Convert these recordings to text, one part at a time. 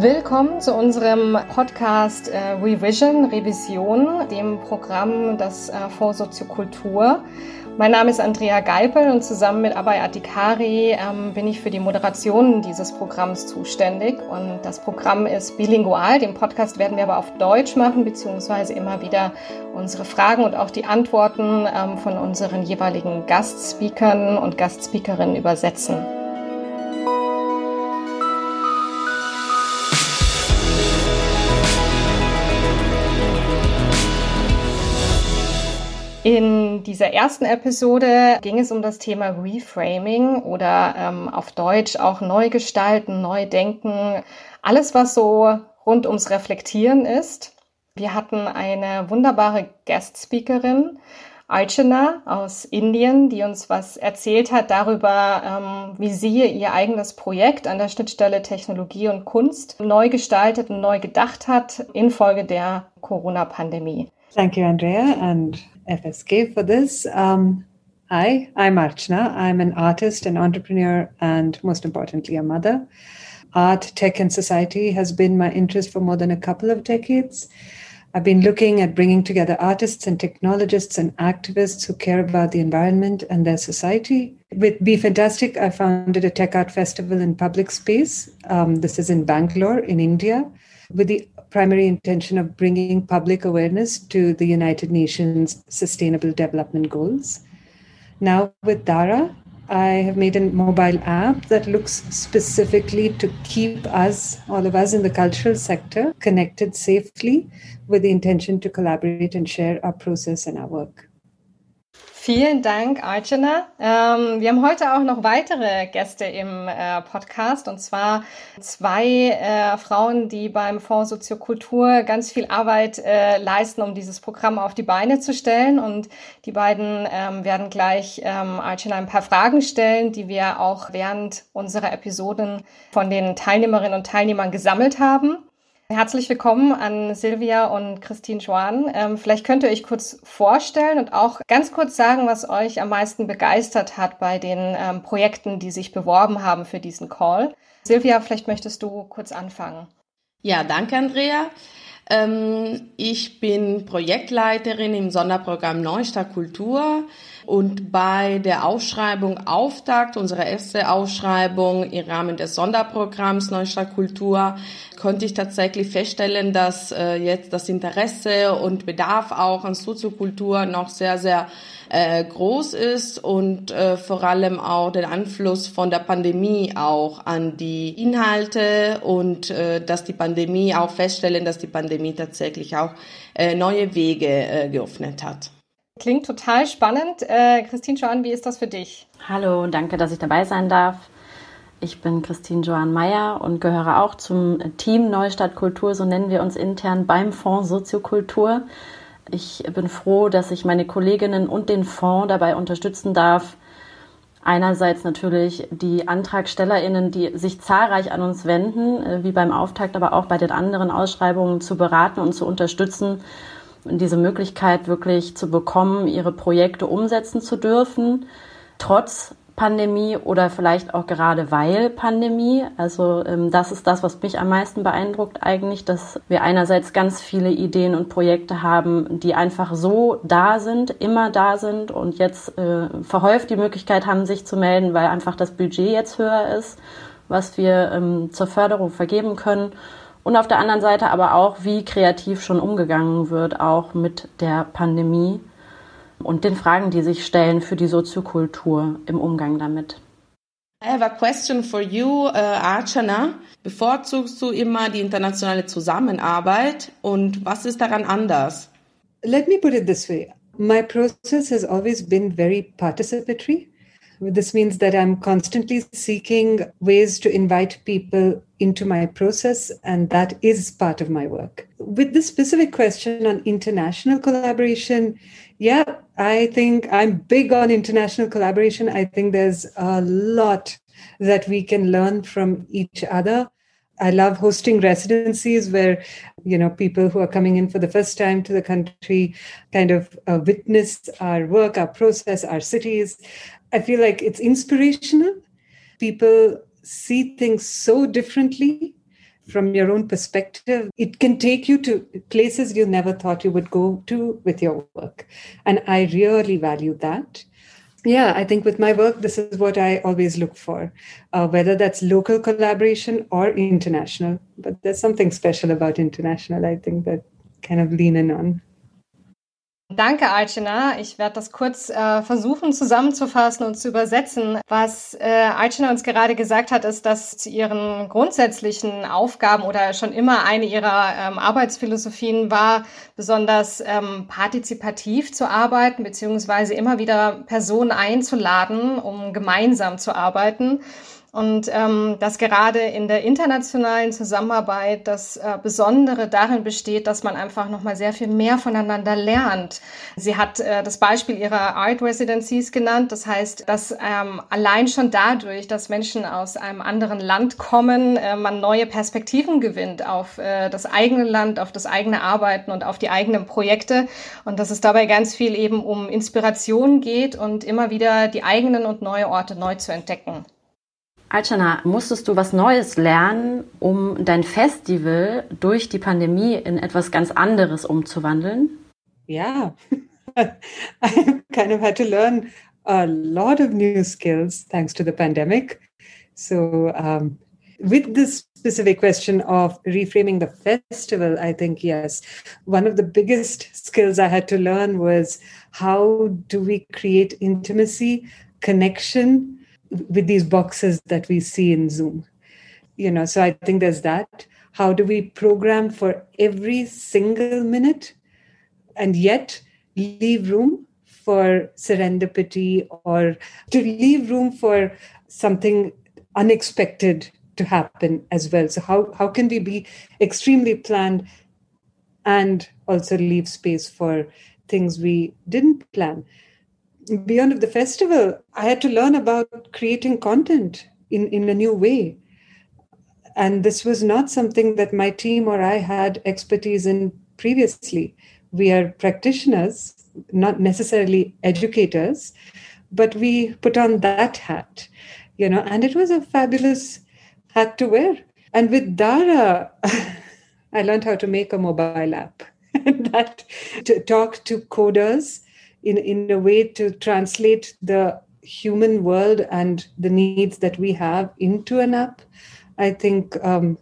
Willkommen zu unserem Podcast äh, Revision, Revision, dem Programm des äh, Fonds Soziokultur. Mein Name ist Andrea Geipel und zusammen mit Abay Atikari ähm, bin ich für die Moderation dieses Programms zuständig. Und das Programm ist bilingual. Den Podcast werden wir aber auf Deutsch machen, beziehungsweise immer wieder unsere Fragen und auch die Antworten ähm, von unseren jeweiligen Gastspeakern und Gastspeakerinnen übersetzen. In dieser ersten Episode ging es um das Thema Reframing oder ähm, auf Deutsch auch Neugestalten, Neudenken, alles, was so rund ums Reflektieren ist. Wir hatten eine wunderbare Guest-Speakerin, Archana aus Indien, die uns was erzählt hat darüber, ähm, wie sie ihr eigenes Projekt an der Schnittstelle Technologie und Kunst neu gestaltet und neu gedacht hat infolge der Corona-Pandemie. Thank you, Andrea, and FSK for this. Um, hi, I'm Archana. I'm an artist, an entrepreneur, and most importantly, a mother. Art, tech, and society has been my interest for more than a couple of decades. I've been looking at bringing together artists and technologists and activists who care about the environment and their society. With Be Fantastic, I founded a tech art festival in public space. Um, this is in Bangalore, in India, with the primary intention of bringing public awareness to the United Nations Sustainable Development Goals. Now, with Dara, I have made a mobile app that looks specifically to keep us, all of us in the cultural sector, connected safely with the intention to collaborate and share our process and our work. Vielen Dank, Archana. Ähm, wir haben heute auch noch weitere Gäste im äh, Podcast und zwar zwei äh, Frauen, die beim Fonds Soziokultur ganz viel Arbeit äh, leisten, um dieses Programm auf die Beine zu stellen. Und die beiden ähm, werden gleich ähm, Archana ein paar Fragen stellen, die wir auch während unserer Episoden von den Teilnehmerinnen und Teilnehmern gesammelt haben. Herzlich willkommen an Silvia und Christine Joan. Ähm, vielleicht könnt ihr euch kurz vorstellen und auch ganz kurz sagen, was euch am meisten begeistert hat bei den ähm, Projekten, die sich beworben haben für diesen Call. Silvia, vielleicht möchtest du kurz anfangen. Ja, danke, Andrea. Ähm, ich bin Projektleiterin im Sonderprogramm Neustadt Kultur und bei der Ausschreibung Auftakt, unsere erste Ausschreibung im Rahmen des Sonderprogramms Neustadt Kultur, konnte ich tatsächlich feststellen, dass äh, jetzt das Interesse und Bedarf auch an Soziokultur noch sehr, sehr äh, groß ist und äh, vor allem auch den Einfluss von der Pandemie auch an die Inhalte und äh, dass die Pandemie auch feststellen, dass die Pandemie tatsächlich auch äh, neue Wege äh, geöffnet hat. Klingt total spannend. Äh, Christine Joan, wie ist das für dich? Hallo, danke, dass ich dabei sein darf. Ich bin Christine Joan Meyer und gehöre auch zum Team Neustadt Kultur, so nennen wir uns intern beim Fonds Soziokultur. Ich bin froh, dass ich meine Kolleginnen und den Fonds dabei unterstützen darf, einerseits natürlich die AntragstellerInnen, die sich zahlreich an uns wenden, äh, wie beim Auftakt, aber auch bei den anderen Ausschreibungen zu beraten und zu unterstützen diese Möglichkeit wirklich zu bekommen, ihre Projekte umsetzen zu dürfen, trotz Pandemie oder vielleicht auch gerade weil Pandemie. Also ähm, das ist das, was mich am meisten beeindruckt eigentlich, dass wir einerseits ganz viele Ideen und Projekte haben, die einfach so da sind, immer da sind und jetzt äh, verhäuft die Möglichkeit haben, sich zu melden, weil einfach das Budget jetzt höher ist, was wir ähm, zur Förderung vergeben können. Und auf der anderen Seite aber auch, wie kreativ schon umgegangen wird, auch mit der Pandemie und den Fragen, die sich stellen für die Soziokultur im Umgang damit. I have a question for you, uh, Archana. Bevorzugst du immer die internationale Zusammenarbeit und was ist daran anders? Let me put it this way. My process has always been very participatory. This means that I'm constantly seeking ways to invite people into my process, and that is part of my work. With this specific question on international collaboration, yeah, I think I'm big on international collaboration. I think there's a lot that we can learn from each other. I love hosting residencies where, you know, people who are coming in for the first time to the country kind of uh, witness our work, our process, our cities. I feel like it's inspirational. People see things so differently from your own perspective, it can take you to places you never thought you would go to with your work. And I really value that. Yeah, I think with my work, this is what I always look for, uh, whether that's local collaboration or international. But there's something special about international, I think, that kind of lean in on. Danke, Alcina. Ich werde das kurz äh, versuchen zusammenzufassen und zu übersetzen. Was äh, Alcina uns gerade gesagt hat, ist, dass zu ihren grundsätzlichen Aufgaben oder schon immer eine ihrer ähm, Arbeitsphilosophien war, besonders ähm, partizipativ zu arbeiten, beziehungsweise immer wieder Personen einzuladen, um gemeinsam zu arbeiten. Und ähm, dass gerade in der internationalen Zusammenarbeit das äh, Besondere darin besteht, dass man einfach nochmal sehr viel mehr voneinander lernt. Sie hat äh, das Beispiel ihrer Art Residencies genannt. Das heißt, dass ähm, allein schon dadurch, dass Menschen aus einem anderen Land kommen, äh, man neue Perspektiven gewinnt auf äh, das eigene Land, auf das eigene Arbeiten und auf die eigenen Projekte. Und dass es dabei ganz viel eben um Inspiration geht und immer wieder die eigenen und neue Orte neu zu entdecken. Alchana, musstest du was Neues lernen, um dein Festival durch die Pandemie in etwas ganz anderes umzuwandeln? Yeah, I kind of had to learn a lot of new skills thanks to the pandemic. So, um, with this specific question of reframing the festival, I think, yes, one of the biggest skills I had to learn was how do we create intimacy, connection, with these boxes that we see in Zoom. You know, so I think there's that. How do we program for every single minute and yet leave room for serendipity or to leave room for something unexpected to happen as well? So, how, how can we be extremely planned and also leave space for things we didn't plan? Beyond of the festival, I had to learn about creating content in, in a new way. And this was not something that my team or I had expertise in previously. We are practitioners, not necessarily educators, but we put on that hat, you know, and it was a fabulous hat to wear. And with Dara, I learned how to make a mobile app that to talk to coders in, in a way to translate the human world and the needs that we have into an app. I think um,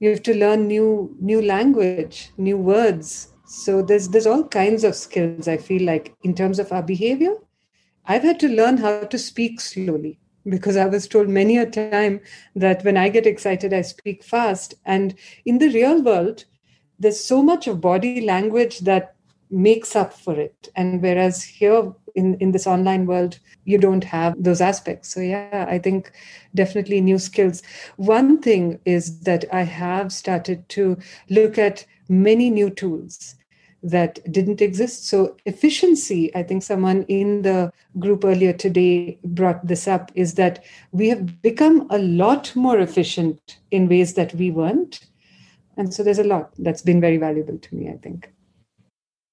you have to learn new new language, new words. So there's there's all kinds of skills. I feel like in terms of our behavior, I've had to learn how to speak slowly because I was told many a time that when I get excited, I speak fast. And in the real world, there's so much of body language that makes up for it. And whereas here in in this online world you don't have those aspects. So yeah i think definitely new skills. One thing is that i have started to look at many new tools that didn't exist. So efficiency i think someone in the group earlier today brought this up is that we have become a lot more efficient in ways that we weren't. And so there's a lot that's been very valuable to me i think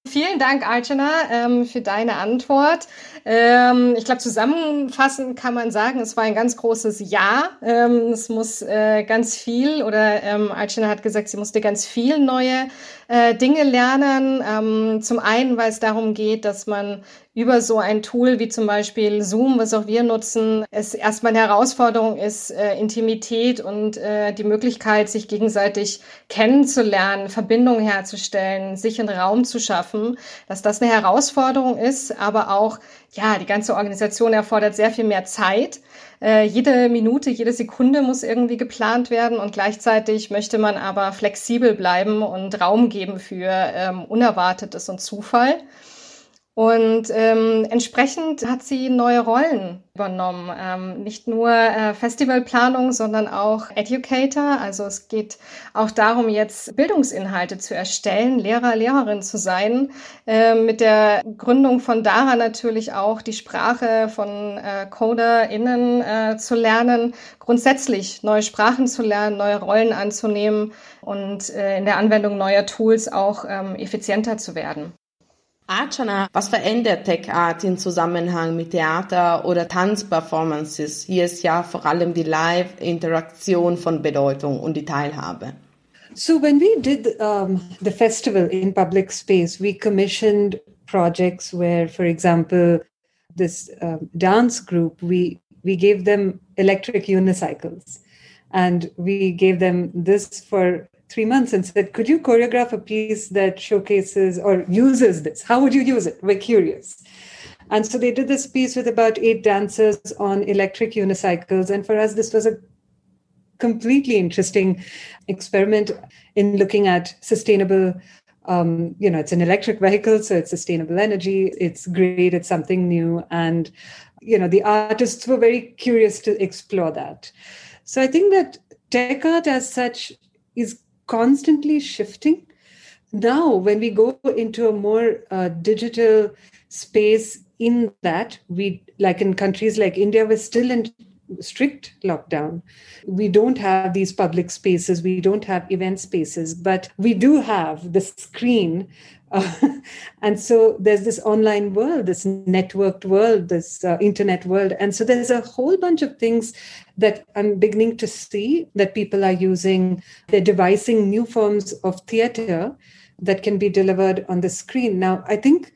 Vielen Dank, Archana, ähm, für deine Antwort. Ähm, ich glaube, zusammenfassend kann man sagen, es war ein ganz großes Ja. Ähm, es muss äh, ganz viel, oder ähm, Archana hat gesagt, sie musste ganz viel neue äh, Dinge lernen. Ähm, zum einen, weil es darum geht, dass man über so ein Tool wie zum Beispiel Zoom, was auch wir nutzen, es erstmal eine Herausforderung ist, äh, Intimität und äh, die Möglichkeit, sich gegenseitig kennenzulernen, Verbindungen herzustellen, sich einen Raum zu schaffen, dass das eine Herausforderung ist, aber auch, ja, die ganze Organisation erfordert sehr viel mehr Zeit. Äh, jede Minute, jede Sekunde muss irgendwie geplant werden und gleichzeitig möchte man aber flexibel bleiben und Raum geben für ähm, Unerwartetes und Zufall. Und ähm, entsprechend hat sie neue Rollen übernommen. Ähm, nicht nur äh, Festivalplanung, sondern auch Educator. Also es geht auch darum, jetzt Bildungsinhalte zu erstellen, Lehrer, Lehrerin zu sein. Äh, mit der Gründung von Dara natürlich auch die Sprache von äh, CoderInnen äh, zu lernen, grundsätzlich neue Sprachen zu lernen, neue Rollen anzunehmen und äh, in der Anwendung neuer Tools auch ähm, effizienter zu werden. Archana, was verändert Tech Art im Zusammenhang mit Theater oder Tanzperformances? Hier ist ja vor allem die Live-Interaktion von Bedeutung und die Teilhabe. So when we did um, the festival in public space, we commissioned projects where, for example, this um, dance group, we we gave them electric unicycles, and we gave them this for three months and said, "Could you choreograph a piece that showcases or uses this? How would you use it? We're curious." And so they did this piece with about eight dancers on electric unicycles, and for us, this was a completely interesting experiment in looking at sustainable um, you know it's an electric vehicle so it's sustainable energy it's great it's something new and you know the artists were very curious to explore that so i think that tech art as such is constantly shifting now when we go into a more uh, digital space in that we like in countries like india we're still in strict lockdown. We don't have these public spaces, we don't have event spaces, but we do have the screen. And so there's this online world, this networked world, this uh, internet world. And so there's a whole bunch of things that I'm beginning to see that people are using. They're devising new forms of theater that can be delivered on the screen. Now, I think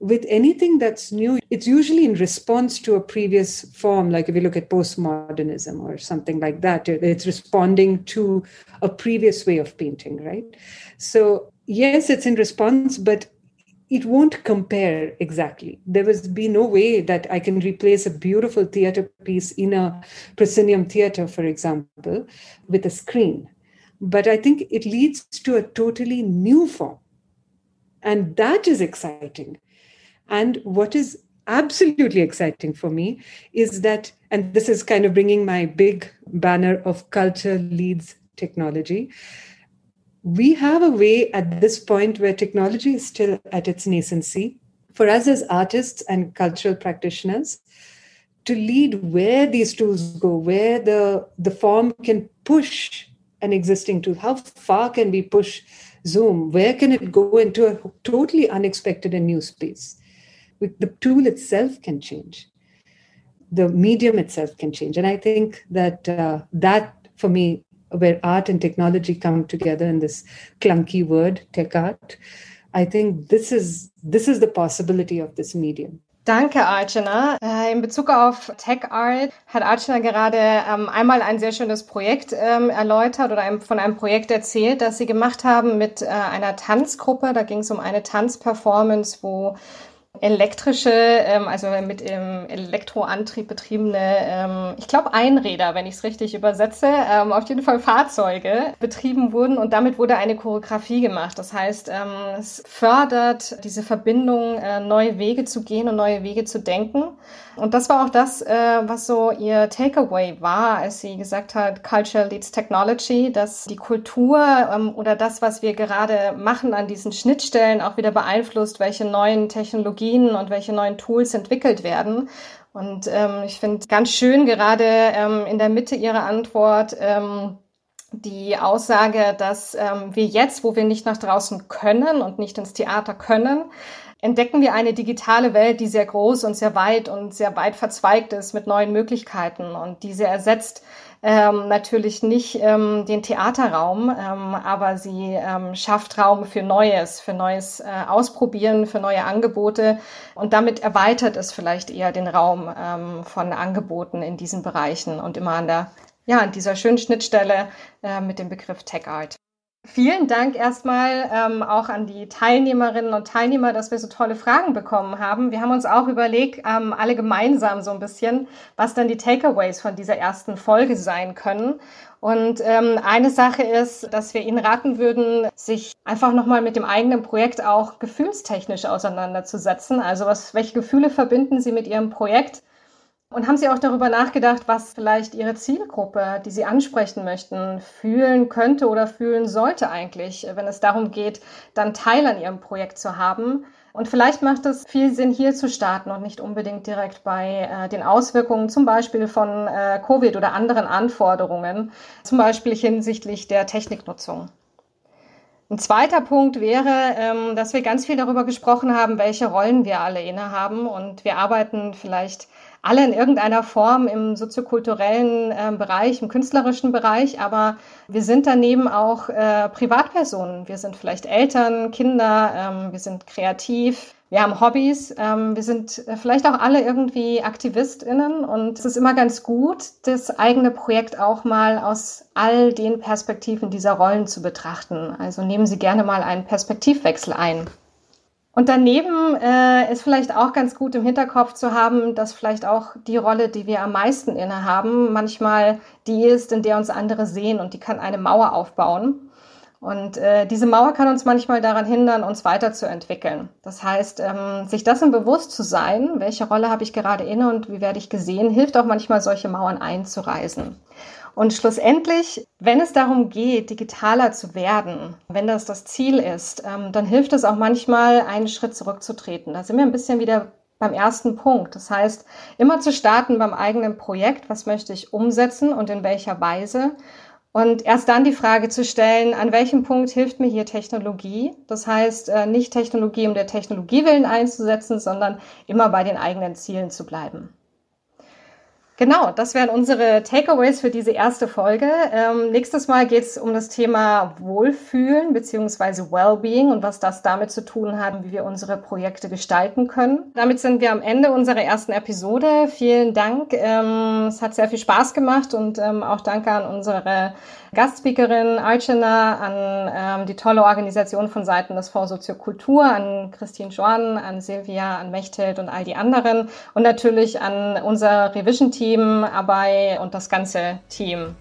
with anything that's new, it's usually in response to a previous form. Like if you look at postmodernism or something like that, it's responding to a previous way of painting, right? So, yes, it's in response, but it won't compare exactly. There will be no way that I can replace a beautiful theater piece in a proscenium theater, for example, with a screen. But I think it leads to a totally new form. And that is exciting and what is absolutely exciting for me is that, and this is kind of bringing my big banner of culture leads technology. We have a way at this point where technology is still at its nascency. For us as artists and cultural practitioners, to lead where these tools go, where the, the form can push an existing tool. How far can we push Zoom? Where can it go into a totally unexpected and new space? the tool itself can change the medium itself can change and i think that uh, that for me where art and technology come together in this clunky word tech art i think this is this is the possibility of this medium Danke, Archana. Äh, in Bezug auf Tech Art hat Archana gerade ähm, einmal ein sehr schönes Projekt ähm, erläutert oder von einem Projekt erzählt, das sie gemacht haben mit äh, einer Tanzgruppe. Da ging es um eine Tanzperformance, wo elektrische, ähm, also mit ähm, Elektroantrieb betriebene, ähm, ich glaube Einräder, wenn ich es richtig übersetze, ähm, auf jeden Fall Fahrzeuge betrieben wurden und damit wurde eine Choreografie gemacht. Das heißt, ähm, es fördert diese Verbindung, äh, neue Wege zu gehen und neue Wege zu denken. Und das war auch das, äh, was so ihr Takeaway war, als sie gesagt hat, Culture leads Technology, dass die Kultur ähm, oder das, was wir gerade machen an diesen Schnittstellen, auch wieder beeinflusst, welche neuen Technologien und welche neuen Tools entwickelt werden. Und ähm, ich finde ganz schön gerade ähm, in der Mitte ihrer Antwort, ähm, die Aussage, dass ähm, wir jetzt, wo wir nicht nach draußen können und nicht ins Theater können, entdecken wir eine digitale Welt, die sehr groß und sehr weit und sehr weit verzweigt ist mit neuen Möglichkeiten. Und diese ersetzt ähm, natürlich nicht ähm, den Theaterraum, ähm, aber sie ähm, schafft Raum für Neues, für neues äh, Ausprobieren, für neue Angebote. Und damit erweitert es vielleicht eher den Raum ähm, von Angeboten in diesen Bereichen und immer an der ja, an dieser schönen Schnittstelle äh, mit dem Begriff Tech Art. Vielen Dank erstmal ähm, auch an die Teilnehmerinnen und Teilnehmer, dass wir so tolle Fragen bekommen haben. Wir haben uns auch überlegt, ähm, alle gemeinsam so ein bisschen, was dann die Takeaways von dieser ersten Folge sein können. Und ähm, eine Sache ist, dass wir Ihnen raten würden, sich einfach nochmal mit dem eigenen Projekt auch gefühlstechnisch auseinanderzusetzen. Also was, welche Gefühle verbinden Sie mit Ihrem Projekt? Und haben Sie auch darüber nachgedacht, was vielleicht Ihre Zielgruppe, die Sie ansprechen möchten, fühlen könnte oder fühlen sollte eigentlich, wenn es darum geht, dann Teil an Ihrem Projekt zu haben? Und vielleicht macht es viel Sinn, hier zu starten und nicht unbedingt direkt bei äh, den Auswirkungen zum Beispiel von äh, Covid oder anderen Anforderungen, zum Beispiel hinsichtlich der Techniknutzung. Ein zweiter Punkt wäre, ähm, dass wir ganz viel darüber gesprochen haben, welche Rollen wir alle innehaben. Und wir arbeiten vielleicht alle in irgendeiner Form im soziokulturellen äh, Bereich, im künstlerischen Bereich, aber wir sind daneben auch äh, Privatpersonen. Wir sind vielleicht Eltern, Kinder, ähm, wir sind kreativ, wir haben Hobbys, ähm, wir sind äh, vielleicht auch alle irgendwie AktivistInnen und es ist immer ganz gut, das eigene Projekt auch mal aus all den Perspektiven dieser Rollen zu betrachten. Also nehmen Sie gerne mal einen Perspektivwechsel ein. Und daneben äh, ist vielleicht auch ganz gut im Hinterkopf zu haben, dass vielleicht auch die Rolle, die wir am meisten innehaben, manchmal die ist, in der uns andere sehen und die kann eine Mauer aufbauen. Und äh, diese Mauer kann uns manchmal daran hindern, uns weiterzuentwickeln. Das heißt, ähm, sich dessen bewusst zu sein, welche Rolle habe ich gerade inne und wie werde ich gesehen, hilft auch manchmal, solche Mauern einzureisen. Und schlussendlich, wenn es darum geht, digitaler zu werden, wenn das das Ziel ist, ähm, dann hilft es auch manchmal, einen Schritt zurückzutreten. Da sind wir ein bisschen wieder beim ersten Punkt. Das heißt, immer zu starten beim eigenen Projekt, was möchte ich umsetzen und in welcher Weise. Und erst dann die Frage zu stellen, an welchem Punkt hilft mir hier Technologie? Das heißt, äh, nicht Technologie um der Technologie willen einzusetzen, sondern immer bei den eigenen Zielen zu bleiben. Genau, das wären unsere Takeaways für diese erste Folge. Ähm, nächstes Mal geht es um das Thema Wohlfühlen beziehungsweise Wellbeing und was das damit zu tun hat, wie wir unsere Projekte gestalten können. Damit sind wir am Ende unserer ersten Episode. Vielen Dank. Ähm, es hat sehr viel Spaß gemacht und ähm, auch danke an unsere Gastspeakerin Archana, an ähm, die tolle Organisation von Seiten des Fonds Soziokultur, an Christine Joan, an Silvia, an Mechthild und all die anderen und natürlich an unser Revision-Team, Abai und das ganze Team.